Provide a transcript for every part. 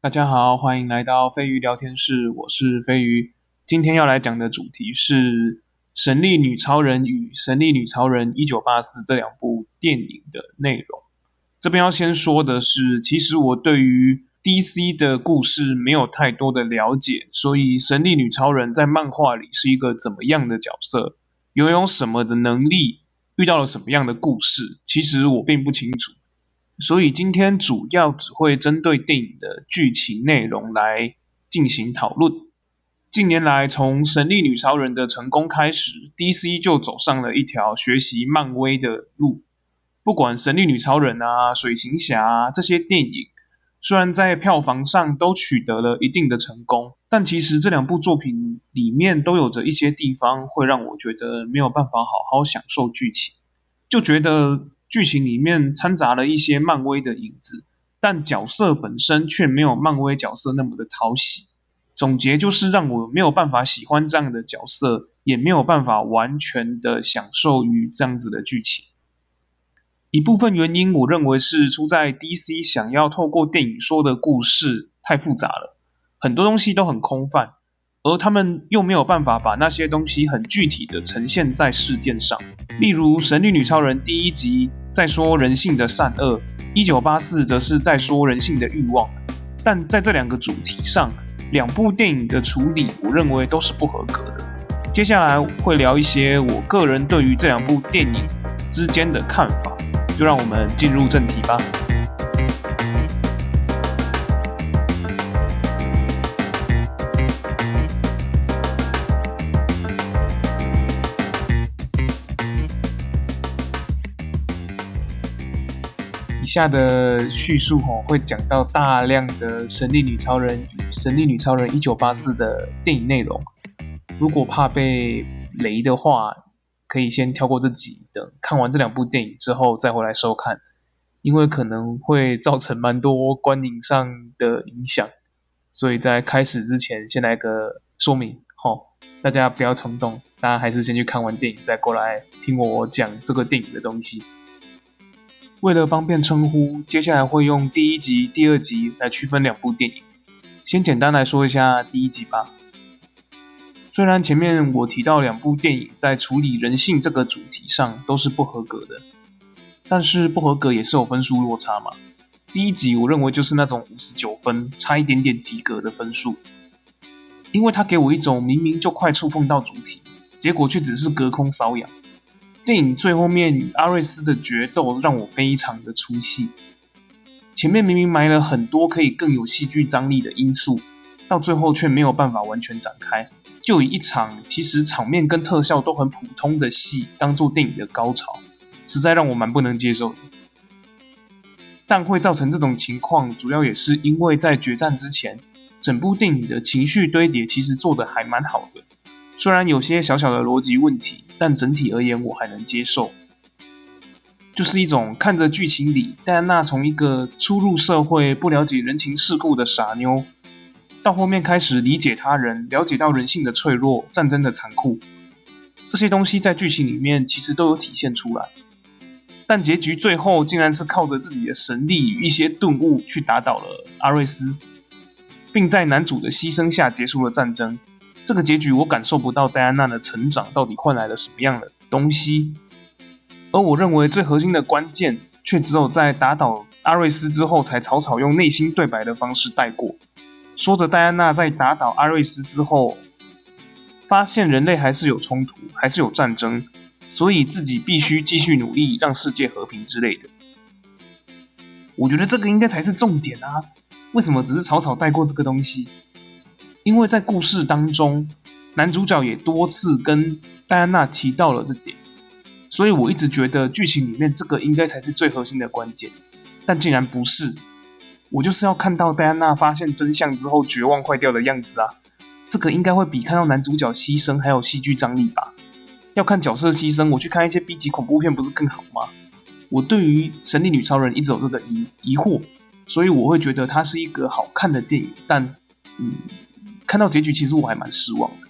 大家好，欢迎来到飞鱼聊天室，我是飞鱼。今天要来讲的主题是《神力女超人》与《神力女超人一九八四》这两部电影的内容。这边要先说的是，其实我对于 DC 的故事没有太多的了解，所以神力女超人在漫画里是一个怎么样的角色，拥有什么的能力，遇到了什么样的故事，其实我并不清楚。所以今天主要只会针对电影的剧情内容来进行讨论。近年来，从《神力女超人》的成功开始，DC 就走上了一条学习漫威的路。不管《神力女超人》啊、《水行侠》啊这些电影，虽然在票房上都取得了一定的成功，但其实这两部作品里面都有着一些地方会让我觉得没有办法好好享受剧情，就觉得。剧情里面掺杂了一些漫威的影子，但角色本身却没有漫威角色那么的讨喜。总结就是让我没有办法喜欢这样的角色，也没有办法完全的享受于这样子的剧情。一部分原因，我认为是出在 DC 想要透过电影说的故事太复杂了，很多东西都很空泛。而他们又没有办法把那些东西很具体的呈现在事件上，例如《神力女超人》第一集在说人性的善恶，一九八四则是在说人性的欲望。但在这两个主题上，两部电影的处理，我认为都是不合格的。接下来会聊一些我个人对于这两部电影之间的看法，就让我们进入正题吧。下的叙述吼会讲到大量的《神力女超人》《神力女超人一九八四》的电影内容。如果怕被雷的话，可以先跳过这集，等看完这两部电影之后再回来收看，因为可能会造成蛮多观影上的影响。所以在开始之前，先来个说明吼，大家不要冲动，大家还是先去看完电影再过来听我讲这个电影的东西。为了方便称呼，接下来会用第一集、第二集来区分两部电影。先简单来说一下第一集吧。虽然前面我提到两部电影在处理人性这个主题上都是不合格的，但是不合格也是有分数落差嘛。第一集我认为就是那种五十九分，差一点点及格的分数，因为它给我一种明明就快触碰到主题，结果却只是隔空搔痒。电影最后面阿瑞斯的决斗让我非常的出戏，前面明明埋了很多可以更有戏剧张力的因素，到最后却没有办法完全展开，就以一场其实场面跟特效都很普通的戏当做电影的高潮，实在让我蛮不能接受的。但会造成这种情况，主要也是因为在决战之前，整部电影的情绪堆叠其实做的还蛮好的。虽然有些小小的逻辑问题，但整体而言我还能接受。就是一种看着剧情里戴安娜从一个初入社会、不了解人情世故的傻妞，到后面开始理解他人、了解到人性的脆弱、战争的残酷，这些东西在剧情里面其实都有体现出来。但结局最后竟然是靠着自己的神力与一些顿悟去打倒了阿瑞斯，并在男主的牺牲下结束了战争。这个结局我感受不到戴安娜的成长到底换来了什么样的东西，而我认为最核心的关键却只有在打倒阿瑞斯之后才草草用内心对白的方式带过，说着戴安娜在打倒阿瑞斯之后，发现人类还是有冲突，还是有战争，所以自己必须继续努力让世界和平之类的。我觉得这个应该才是重点啊，为什么只是草草带过这个东西？因为在故事当中，男主角也多次跟戴安娜提到了这点，所以我一直觉得剧情里面这个应该才是最核心的关键，但竟然不是。我就是要看到戴安娜发现真相之后绝望坏掉的样子啊！这个应该会比看到男主角牺牲还有戏剧张力吧？要看角色牺牲，我去看一些 B 级恐怖片不是更好吗？我对于神力女超人一直有这个疑疑惑，所以我会觉得它是一个好看的电影，但嗯。看到结局，其实我还蛮失望的。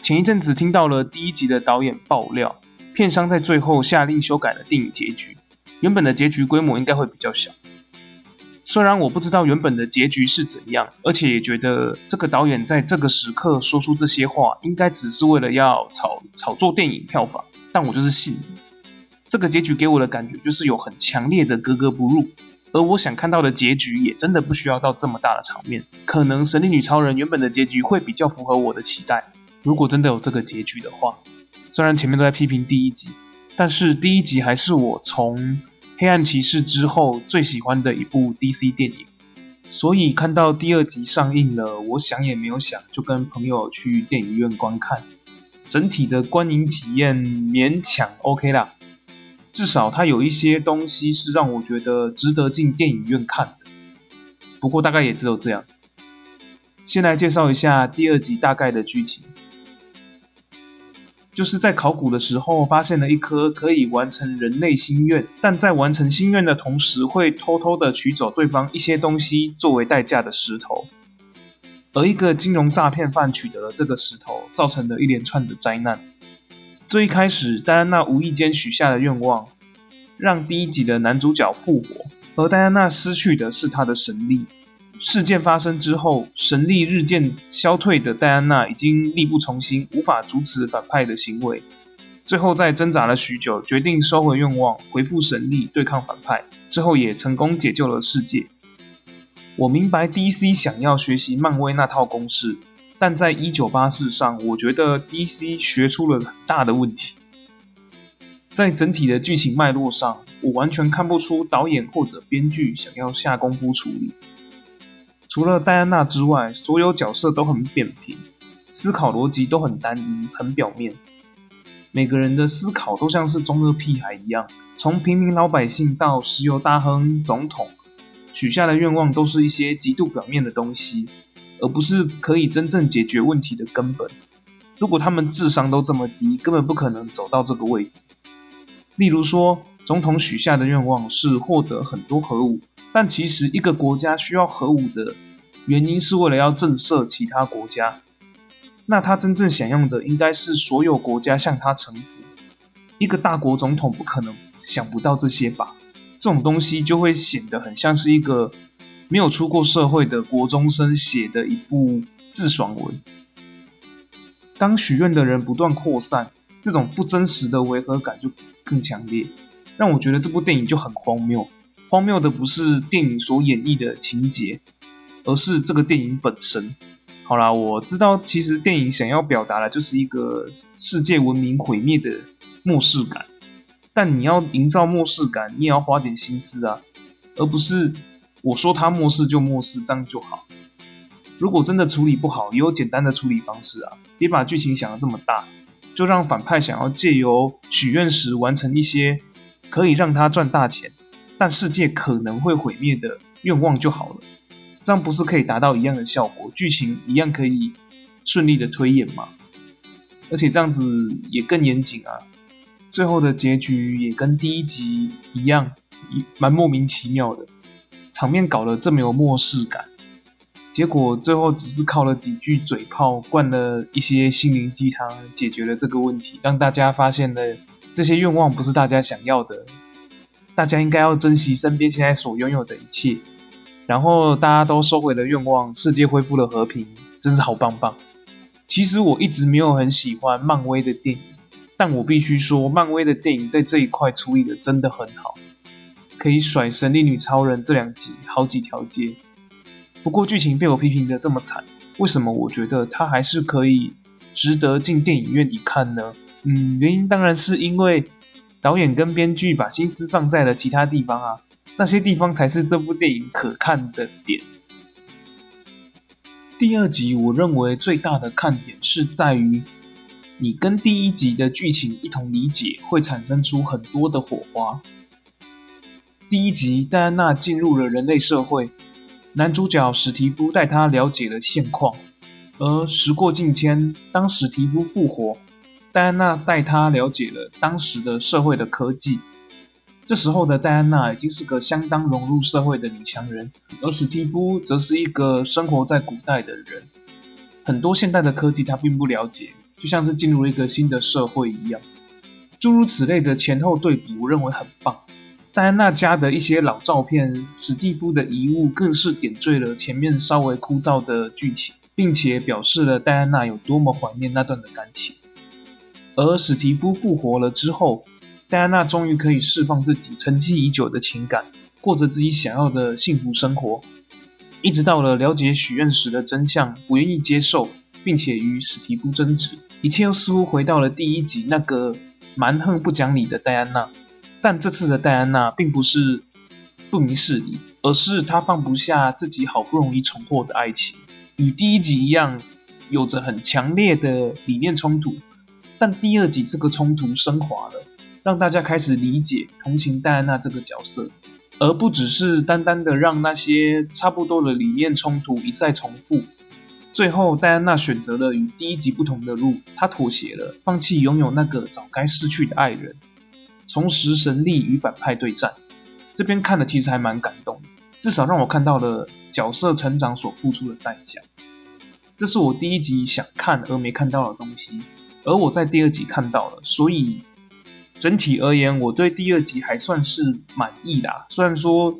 前一阵子听到了第一集的导演爆料，片商在最后下令修改了电影结局，原本的结局规模应该会比较小，虽然我不知道原本的结局是怎样，而且也觉得这个导演在这个时刻说出这些话，应该只是为了要炒炒作电影票房，但我就是信。这个结局给我的感觉就是有很强烈的格格不入，而我想看到的结局也真的不需要到这么大的场面。可能《神力女超人》原本的结局会比较符合我的期待。如果真的有这个结局的话，虽然前面都在批评第一集，但是第一集还是我从。黑暗骑士之后最喜欢的一部 DC 电影，所以看到第二集上映了，我想也没有想，就跟朋友去电影院观看。整体的观影体验勉强 OK 啦，至少它有一些东西是让我觉得值得进电影院看的。不过大概也只有这样。先来介绍一下第二集大概的剧情。就是在考古的时候，发现了一颗可以完成人类心愿，但在完成心愿的同时，会偷偷的取走对方一些东西作为代价的石头。而一个金融诈骗犯取得了这个石头，造成了一连串的灾难。最一开始，戴安娜无意间许下的愿望，让第一集的男主角复活，而戴安娜失去的是她的神力。事件发生之后，神力日渐消退的戴安娜已经力不从心，无法阻止反派的行为。最后在挣扎了许久，决定收回愿望，恢复神力，对抗反派。之后也成功解救了世界。我明白 DC 想要学习漫威那套公式，但在一九八四上，我觉得 DC 学出了很大的问题。在整体的剧情脉络上，我完全看不出导演或者编剧想要下功夫处理。除了戴安娜之外，所有角色都很扁平，思考逻辑都很单一、很表面。每个人的思考都像是中二屁孩一样，从平民老百姓到石油大亨、总统，许下的愿望都是一些极度表面的东西，而不是可以真正解决问题的根本。如果他们智商都这么低，根本不可能走到这个位置。例如说，总统许下的愿望是获得很多核武。但其实，一个国家需要核武的原因是为了要震慑其他国家。那他真正想要的应该是所有国家向他臣服。一个大国总统不可能想不到这些吧？这种东西就会显得很像是一个没有出过社会的国中生写的一部自爽文。当许愿的人不断扩散，这种不真实的违和感就更强烈，让我觉得这部电影就很荒谬。荒谬的不是电影所演绎的情节，而是这个电影本身。好啦，我知道，其实电影想要表达的就是一个世界文明毁灭的末世感。但你要营造末世感，你也要花点心思啊，而不是我说他末世就末世，这样就好。如果真的处理不好，也有简单的处理方式啊，别把剧情想得这么大，就让反派想要借由许愿石完成一些可以让他赚大钱。但世界可能会毁灭的愿望就好了，这样不是可以达到一样的效果，剧情一样可以顺利的推演吗？而且这样子也更严谨啊，最后的结局也跟第一集一样，蛮莫名其妙的，场面搞得这么有末世感，结果最后只是靠了几句嘴炮，灌了一些心灵鸡汤，解决了这个问题，让大家发现了这些愿望不是大家想要的。大家应该要珍惜身边现在所拥有的一切，然后大家都收回了愿望，世界恢复了和平，真是好棒棒。其实我一直没有很喜欢漫威的电影，但我必须说，漫威的电影在这一块处理的真的很好，可以甩《神力女超人》这两集好几条街。不过剧情被我批评的这么惨，为什么我觉得它还是可以值得进电影院一看呢？嗯，原因当然是因为。导演跟编剧把心思放在了其他地方啊，那些地方才是这部电影可看的点。第二集我认为最大的看点是在于，你跟第一集的剧情一同理解，会产生出很多的火花。第一集戴安娜进入了人类社会，男主角史蒂夫带她了解了现况，而时过境迁，当史蒂夫复活。戴安娜带他了解了当时的社会的科技。这时候的戴安娜已经是个相当融入社会的女强人，而史蒂夫则是一个生活在古代的人，很多现代的科技他并不了解，就像是进入了一个新的社会一样。诸如此类的前后对比，我认为很棒。戴安娜家的一些老照片、史蒂夫的遗物，更是点缀了前面稍微枯燥的剧情，并且表示了戴安娜有多么怀念那段的感情。而史蒂夫复活了之后，戴安娜终于可以释放自己沉积已久的情感，过着自己想要的幸福生活。一直到了了解许愿石的真相，不愿意接受，并且与史蒂夫争执，一切又似乎回到了第一集那个蛮横不讲理的戴安娜。但这次的戴安娜并不是不明事理，而是她放不下自己好不容易重获的爱情，与第一集一样，有着很强烈的理念冲突。但第二集这个冲突升华了。让大家开始理解同情戴安娜这个角色，而不只是单单的让那些差不多的理念冲突一再重复。最后，戴安娜选择了与第一集不同的路，她妥协了，放弃拥有那个早该失去的爱人，重拾神力与反派对战。这边看的其实还蛮感动，至少让我看到了角色成长所付出的代价。这是我第一集想看而没看到的东西，而我在第二集看到了，所以。整体而言，我对第二集还算是满意啦。虽然说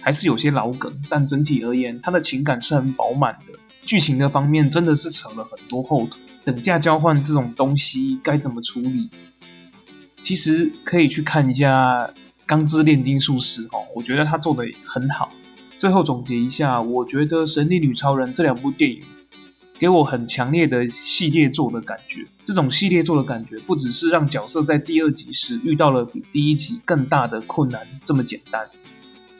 还是有些老梗，但整体而言，它的情感是很饱满的。剧情的方面真的是扯了很多后腿。等价交换这种东西该怎么处理？其实可以去看一下《钢之炼金术师》哦，我觉得他做的很好。最后总结一下，我觉得《神力女超人》这两部电影。给我很强烈的系列作的感觉。这种系列作的感觉，不只是让角色在第二集时遇到了比第一集更大的困难这么简单，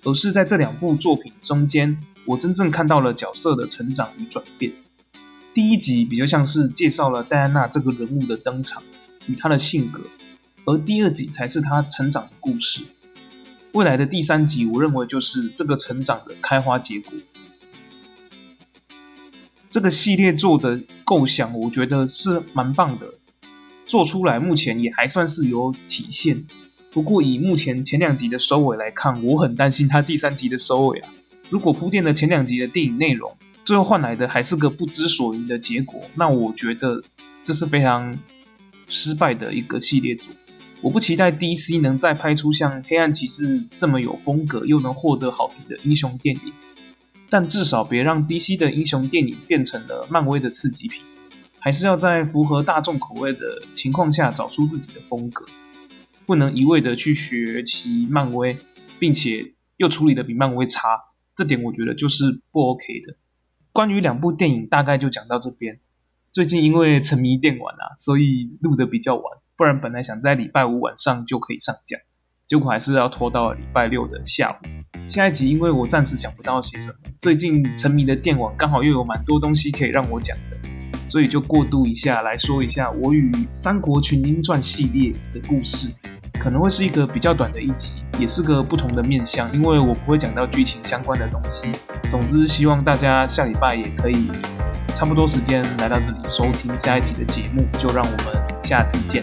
而是在这两部作品中间，我真正看到了角色的成长与转变。第一集比较像是介绍了戴安娜这个人物的登场与她的性格，而第二集才是他成长的故事。未来的第三集，我认为就是这个成长的开花结果。这个系列做的构想，我觉得是蛮棒的，做出来目前也还算是有体现。不过以目前前两集的收尾来看，我很担心他第三集的收尾啊。如果铺垫了前两集的电影内容，最后换来的还是个不知所云的结果，那我觉得这是非常失败的一个系列组。我不期待 DC 能再拍出像《黑暗骑士》这么有风格又能获得好评的英雄电影。但至少别让 DC 的英雄电影变成了漫威的次级品，还是要在符合大众口味的情况下找出自己的风格，不能一味的去学习漫威，并且又处理的比漫威差，这点我觉得就是不 OK 的。关于两部电影，大概就讲到这边。最近因为沉迷电玩啊，所以录的比较晚，不然本来想在礼拜五晚上就可以上架，结果还是要拖到礼拜六的下午。下一集因为我暂时想不到写什么。最近沉迷的电网刚好又有蛮多东西可以让我讲的，所以就过渡一下来说一下我与《三国群英传》系列的故事，可能会是一个比较短的一集，也是个不同的面向，因为我不会讲到剧情相关的东西。总之，希望大家下礼拜也可以差不多时间来到这里收听下一集的节目，就让我们下次见。